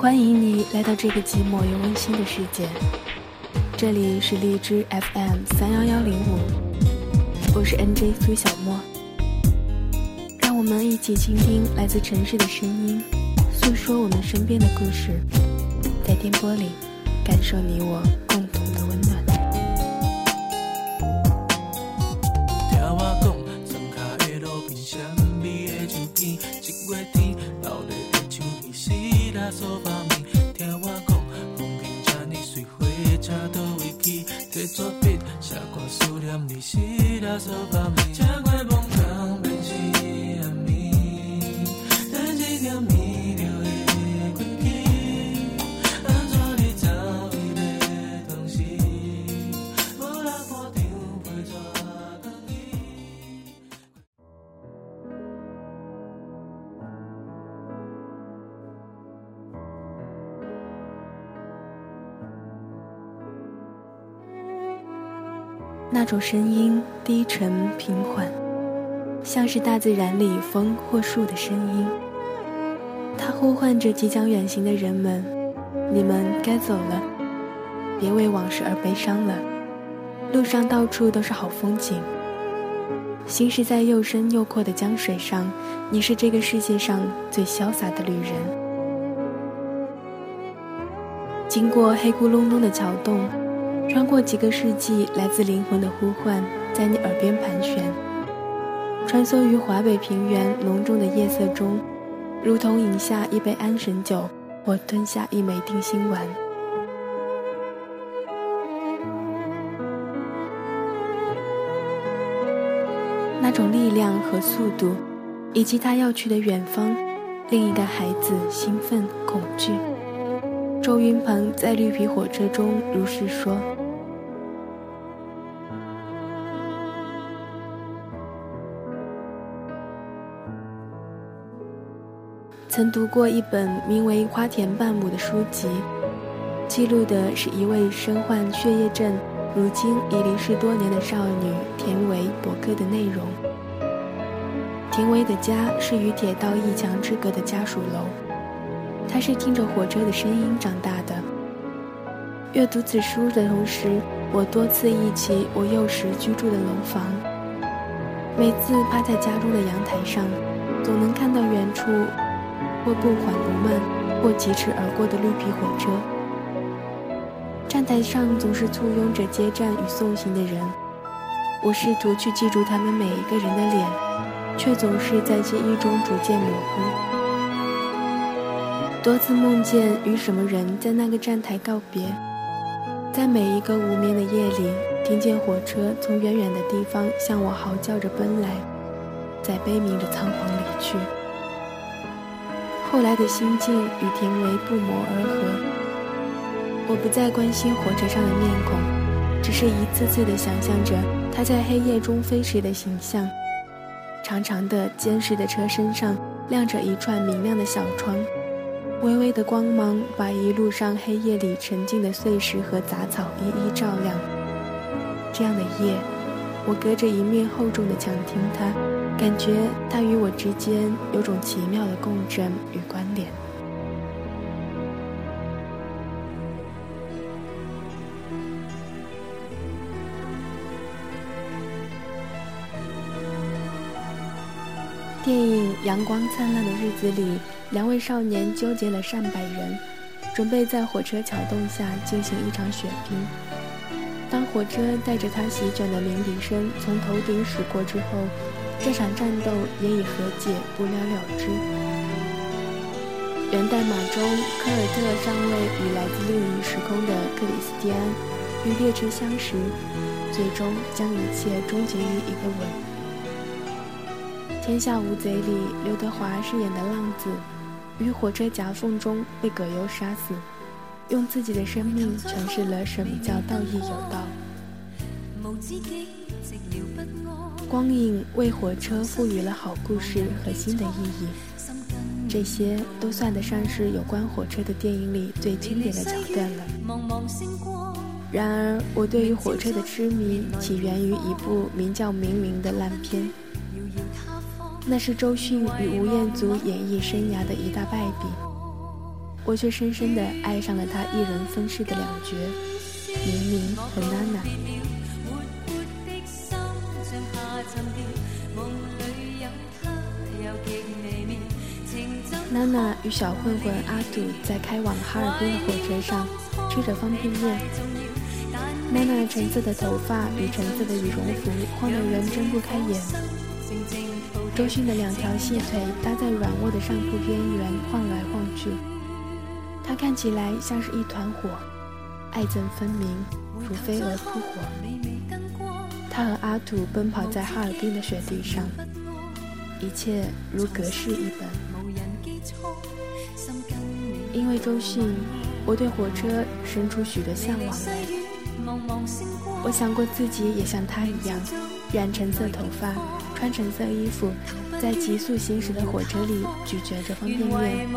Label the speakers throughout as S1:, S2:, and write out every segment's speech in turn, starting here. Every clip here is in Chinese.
S1: 欢迎你来到这个寂寞又温馨的世界。这里是荔枝 FM 三幺幺零五，我是 NJ 苏小莫。让我们一起倾听来自城市的声音，诉说我们身边的故事，在电波里感受你我共同的温暖。
S2: 摕纸笔写歌思念你，死啦所
S1: 种声音低沉平缓，像是大自然里风或树的声音。它呼唤着即将远行的人们：“你们该走了，别为往事而悲伤了。路上到处都是好风景。行驶在又深又阔的江水上，你是这个世界上最潇洒的旅人。经过黑咕隆咚的桥洞。”穿过几个世纪，来自灵魂的呼唤在你耳边盘旋，穿梭于华北平原浓重的夜色中，如同饮下一杯安神酒，或吞下一枚定心丸。那种力量和速度，以及他要去的远方，令一个孩子兴奋恐惧。周云鹏在《绿皮火车》中如是说。曾读过一本名为《花田半亩》的书籍，记录的是一位身患血液症、如今已离世多年的少女田维博客的内容。田维的家是与铁道一墙之隔的家属楼，她是听着火车的声音长大的。阅读此书的同时，我多次忆起我幼时居住的楼房。每次趴在家中的阳台上，总能看到远处。或不缓不慢，或疾驰而过的绿皮火车。站台上总是簇拥着接站与送行的人，我试图去记住他们每一个人的脸，却总是在记忆中逐渐模糊。多次梦见与什么人在那个站台告别，在每一个无眠的夜里，听见火车从远远的地方向我嚎叫着奔来，在悲鸣着仓皇离去。后来的心境与田维不谋而合。我不再关心火车上的面孔，只是一次次地想象着他在黑夜中飞驰的形象。长长的、坚实的车身上亮着一串明亮的小窗，微微的光芒把一路上黑夜里沉静的碎石和杂草一一照亮。这样的夜，我隔着一面厚重的墙听他。感觉他与我之间有种奇妙的共振与关联。电影《阳光灿烂的日子》里，两位少年纠结了上百人，准备在火车桥洞下进行一场血拼。当火车带着他席卷的鸣笛声从头顶驶过之后，这场战斗也以和解不了了之。源代码中，科尔特上尉与来自另一时空的克里斯蒂安与列车相识，最终将一切终结于一个吻。《天下无贼》里，刘德华饰演的浪子，于火车夹缝中被葛优杀死，用自己的生命诠释了什么叫道义有道。光影为火车赋予了好故事和新的意义，这些都算得上是有关火车的电影里最经典的桥段了。然而，我对于火车的痴迷起源于一部名叫《明明》的烂片，那是周迅与吴彦祖演艺生涯的一大败笔。我却深深地爱上了他一人分饰的两角，明明和娜。娜娜与小混混阿杜在开往哈尔滨的火车上吃着方便面。娜娜橙色的头发与橙色的羽绒服晃得人睁不开眼。周迅的两条细腿搭在软卧的上铺边缘晃来晃去，她看起来像是一团火，爱憎分明，如飞蛾扑火。她和阿土奔跑在哈尔滨的雪地上，一切如隔世一般。因为周迅，我对火车生出许多向往来。我想过自己也像他一样，染橙色头发，穿橙色衣服，在急速行驶的火车里咀嚼着方便面。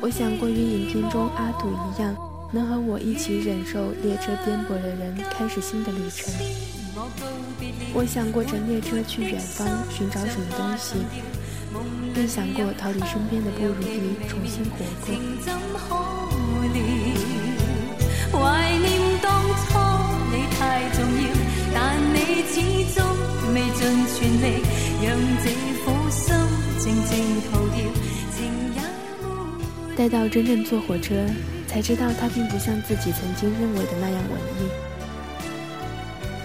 S1: 我想过与影片中阿土一样，能和我一起忍受列车颠簸的人开始新的旅程。我想过乘列车去远方寻找什么东西。更想过逃离身边的不如意，重新活过。怀念当初你太重要，但你始终未尽全力，让这颗心静静逃掉。情也待到真正坐火车，才知道它并不像自己曾经认为的那样文艺，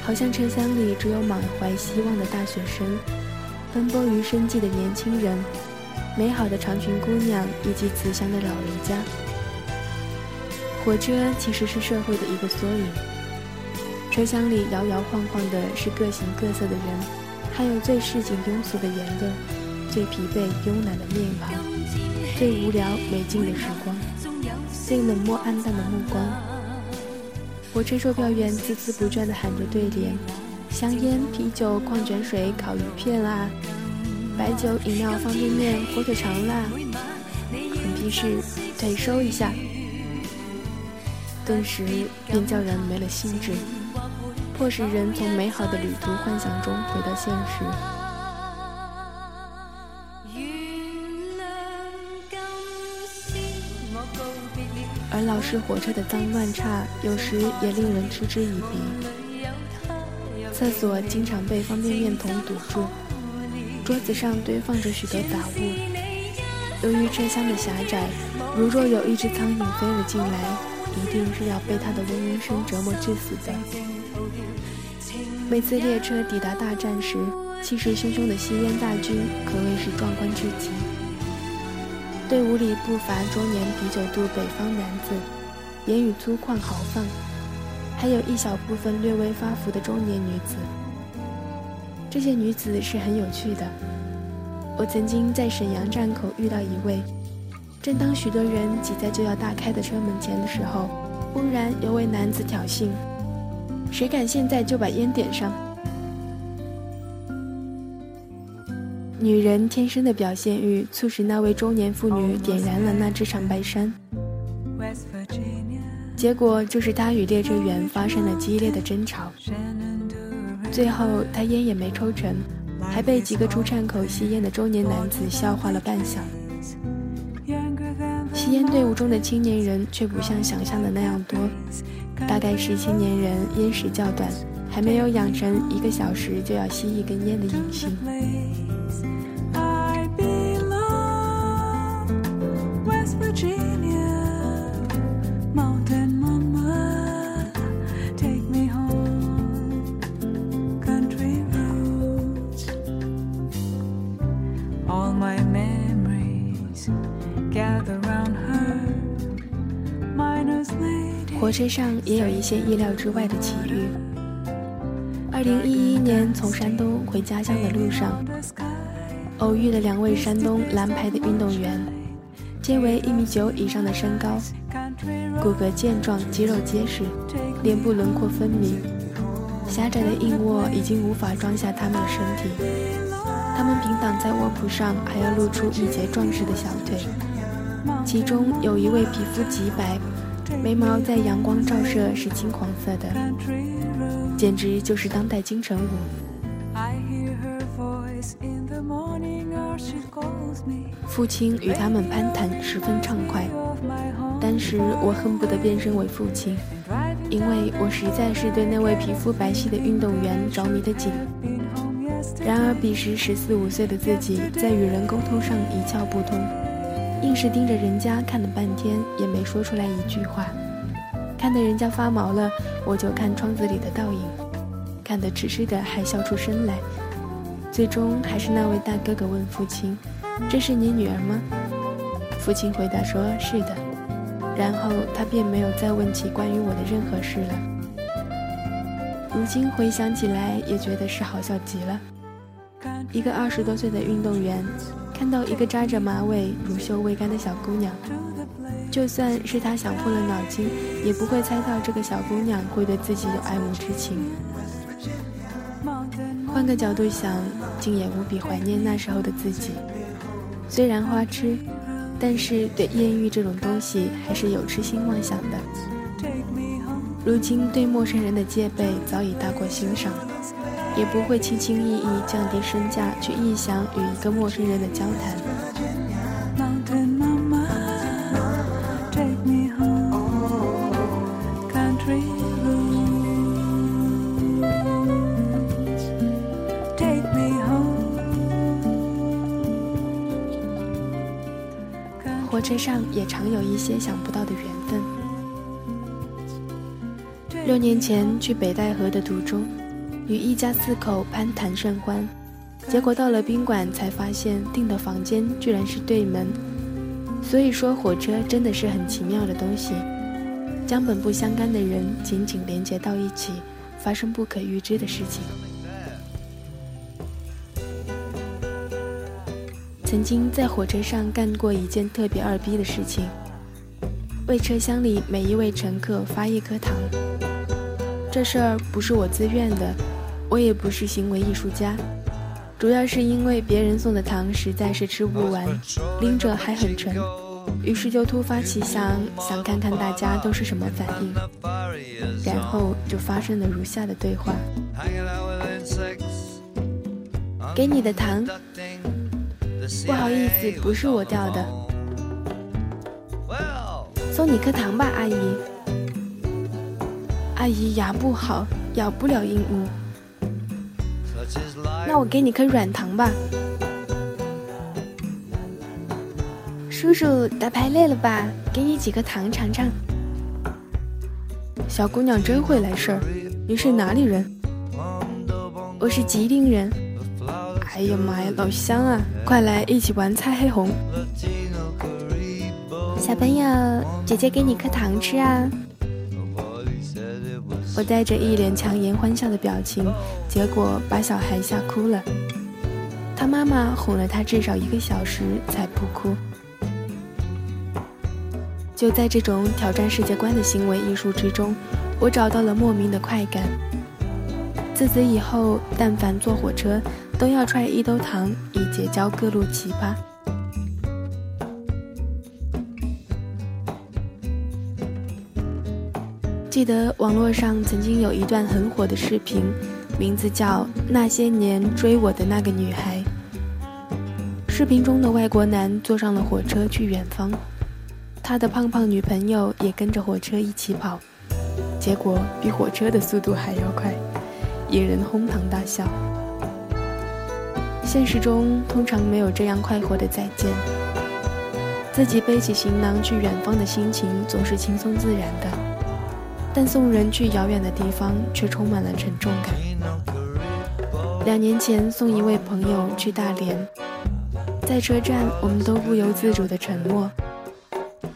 S1: 好像车厢里只有满怀希望的大学生。奔波于生计的年轻人，美好的长裙姑娘以及慈祥的老人家。火车其实是社会的一个缩影。车厢里摇摇晃晃的是各形各色的人，还有最市井庸俗的言论，最疲惫慵懒的面庞，最无聊没劲的时光，最冷漠暗淡的目光。火车售票员孜孜不倦地喊着对联。香烟、啤酒、矿泉水、烤鱼片啊，白酒、饮料、方便面、火腿肠啦，很批是腿收一下，顿时便叫人没了兴致，迫使人从美好的旅途幻想中回到现实。而老式火车的脏乱差，有时也令人嗤之以鼻。厕所经常被方便面桶堵住，桌子上堆放着许多杂物。由于车厢的狭窄，如若有一只苍蝇飞了进来，一定是要被它的嗡嗡声折磨致死的。每次列车抵达大站时，气势汹汹的吸烟大军可谓是壮观至极。队伍里不乏中年啤酒肚北方男子，言语粗犷豪放。还有一小部分略微发福的中年女子，这些女子是很有趣的。我曾经在沈阳站口遇到一位，正当许多人挤在就要大开的车门前的时候，忽然有位男子挑衅：“谁敢现在就把烟点上？”女人天生的表现欲，促使那位中年妇女点燃了那只长白山。结果就是他与列车员发生了激烈的争吵，最后他烟也没抽成，还被几个出站口吸烟的中年男子笑话了半晌。吸烟队伍中的青年人却不像想象的那样多，大概是青年人烟时较短，还没有养成一个小时就要吸一根烟的瘾性。火身上也有一些意料之外的奇遇。二零一一年从山东回家乡的路上，偶遇了两位山东蓝牌的运动员，皆为一米九以上的身高，骨骼健壮，肌肉结实，脸部轮廓分明。狭窄的硬卧已经无法装下他们的身体，他们平躺在卧铺上，还要露出一截壮实的小腿。其中有一位皮肤极白。眉毛在阳光照射是金黄色的，简直就是当代金城武。父亲与他们攀谈十分畅快。当时我恨不得变身为父亲，因为我实在是对那位皮肤白皙的运动员着迷的紧。然而彼时十四五岁的自己，在与人沟通上一窍不通，硬是盯着人家看了半天，也没说出来一句话。看得人家发毛了，我就看窗子里的倒影，看得痴痴的还笑出声来。最终还是那位大哥哥问父亲：“这是你女儿吗？”父亲回答说：“是的。”然后他便没有再问起关于我的任何事了。如今回想起来，也觉得是好笑极了。一个二十多岁的运动员，看到一个扎着马尾、乳臭未干的小姑娘，就算是他想破了脑筋，也不会猜到这个小姑娘会对自己有爱慕之情。换个角度想，竟也无比怀念那时候的自己。虽然花痴，但是对艳遇这种东西还是有痴心妄想的。如今对陌生人的戒备早已大过欣赏，也不会轻轻易易降低身价去臆想与一个陌生人的交谈。火车上也常有一些想不到的缘分。六年前去北戴河的途中，与一家四口攀谈甚欢，结果到了宾馆才发现订的房间居然是对门。所以说，火车真的是很奇妙的东西，将本不相干的人紧紧连接到一起，发生不可预知的事情。曾经在火车上干过一件特别二逼的事情，为车厢里每一位乘客发一颗糖。这事儿不是我自愿的，我也不是行为艺术家，主要是因为别人送的糖实在是吃不完，拎着还很沉，于是就突发奇想，想看看大家都是什么反应，然后就发生了如下的对话：给你的糖。不好意思，不是我掉的。送你颗糖吧，阿姨。阿姨牙不好，咬不了鹦鹉。那我给你颗软糖吧。叔叔打牌累了吧？给你几颗糖尝尝。小姑娘真会来事儿。你是哪里人？我是吉林人。哎呀妈呀，老乡啊！快来一起玩猜黑红。小朋友，姐姐给你颗糖吃啊！我带着一脸强颜欢笑的表情，结果把小孩吓哭了。他妈妈哄了他至少一个小时才不哭。就在这种挑战世界观的行为艺术之中，我找到了莫名的快感。自此以后，但凡坐火车。都要揣一兜糖以结交各路奇葩。记得网络上曾经有一段很火的视频，名字叫《那些年追我的那个女孩》。视频中的外国男坐上了火车去远方，他的胖胖女朋友也跟着火车一起跑，结果比火车的速度还要快，引人哄堂大笑。现实中通常没有这样快活的再见。自己背起行囊去远方的心情总是轻松自然的，但送人去遥远的地方却充满了沉重感。两年前送一位朋友去大连，在车站我们都不由自主的沉默。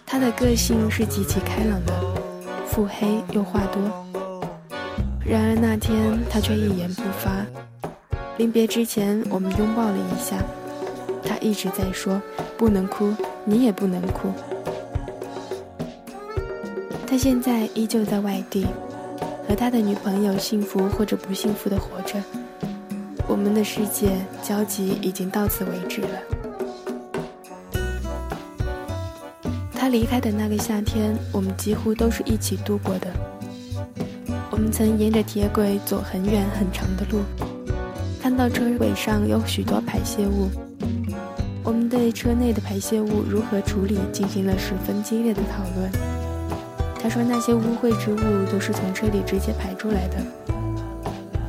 S1: 他的个性是极其开朗的，腹黑又话多。然而那天他却一言不发。临别之前，我们拥抱了一下。他一直在说：“不能哭，你也不能哭。”他现在依旧在外地，和他的女朋友幸福或者不幸福的活着。我们的世界交集已经到此为止了。他离开的那个夏天，我们几乎都是一起度过的。我们曾沿着铁轨走很远很长的路。看到车尾上有许多排泄物，我们对车内的排泄物如何处理进行了十分激烈的讨论。他说那些污秽之物都是从车里直接排出来的。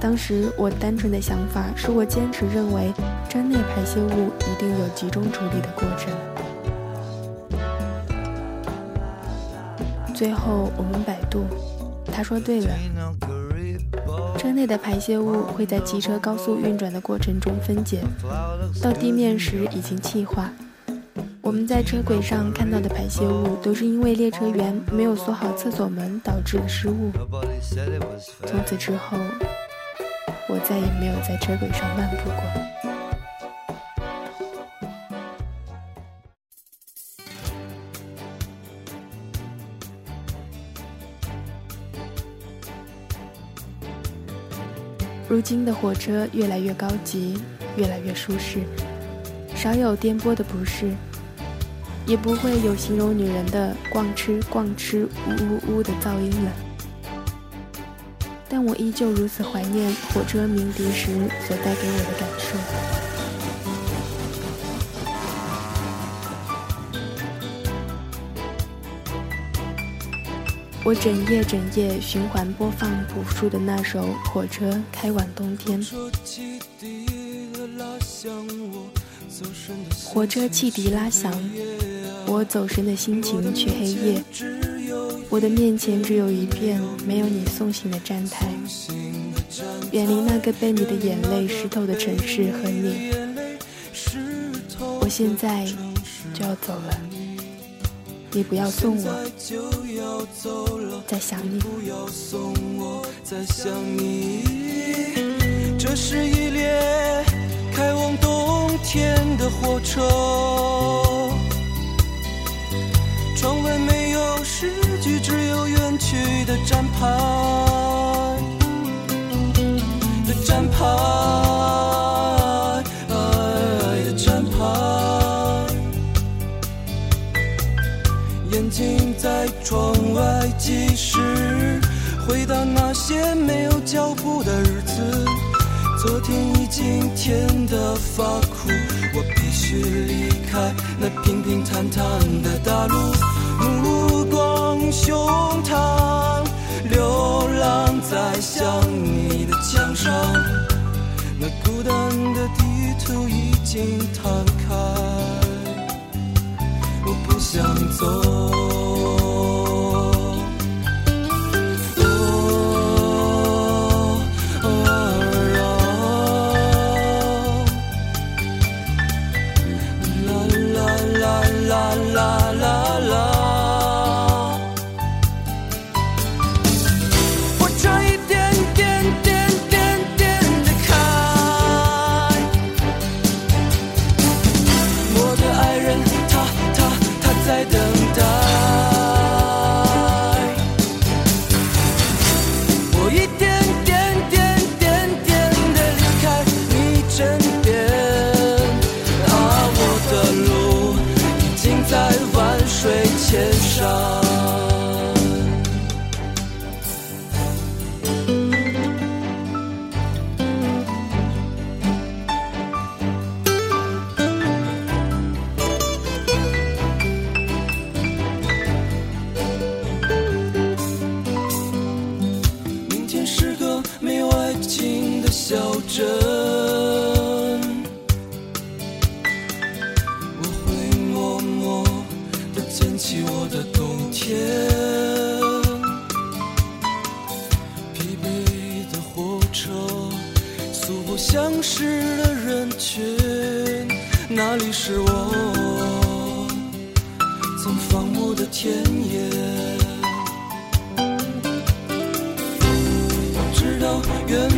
S1: 当时我单纯的想法是我坚持认为车内排泄物一定有集中处理的过程。最后我们百度，他说对了。车内的排泄物会在机车高速运转的过程中分解，到地面时已经气化。我们在车轨上看到的排泄物，都是因为列车员没有锁好厕所门导致的失误。从此之后，我再也没有在车轨上漫步过。如今的火车越来越高级，越来越舒适，少有颠簸的不适，也不会有形容女人的“逛吃逛吃”呜呜呜的噪音了。但我依旧如此怀念火车鸣笛时所带给我的感受。我整夜整夜循环播放朴树的那首《火车开往冬天》。火车汽笛拉响，我走神的心情去黑夜。我的面前只有一片没有你送行的站台，远离那个被你的眼泪湿透的城市和你。我现在就要走了。你不要送我，在想你。
S2: 这是一列开往冬天的火车，诗句，只有远去的站牌的站牌。的站牌。眼睛在窗外计时，回到那些没有脚步的日子。昨天已经甜得发苦，我必须离开那平平坦坦的大路。胸膛，流浪在想你的墙上。那孤单的地图已经摊开，我不想走。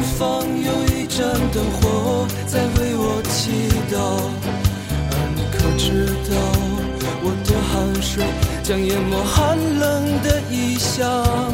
S2: 远方有一盏灯火在为我祈祷，而你可知道我的汗水将淹没寒冷的异乡。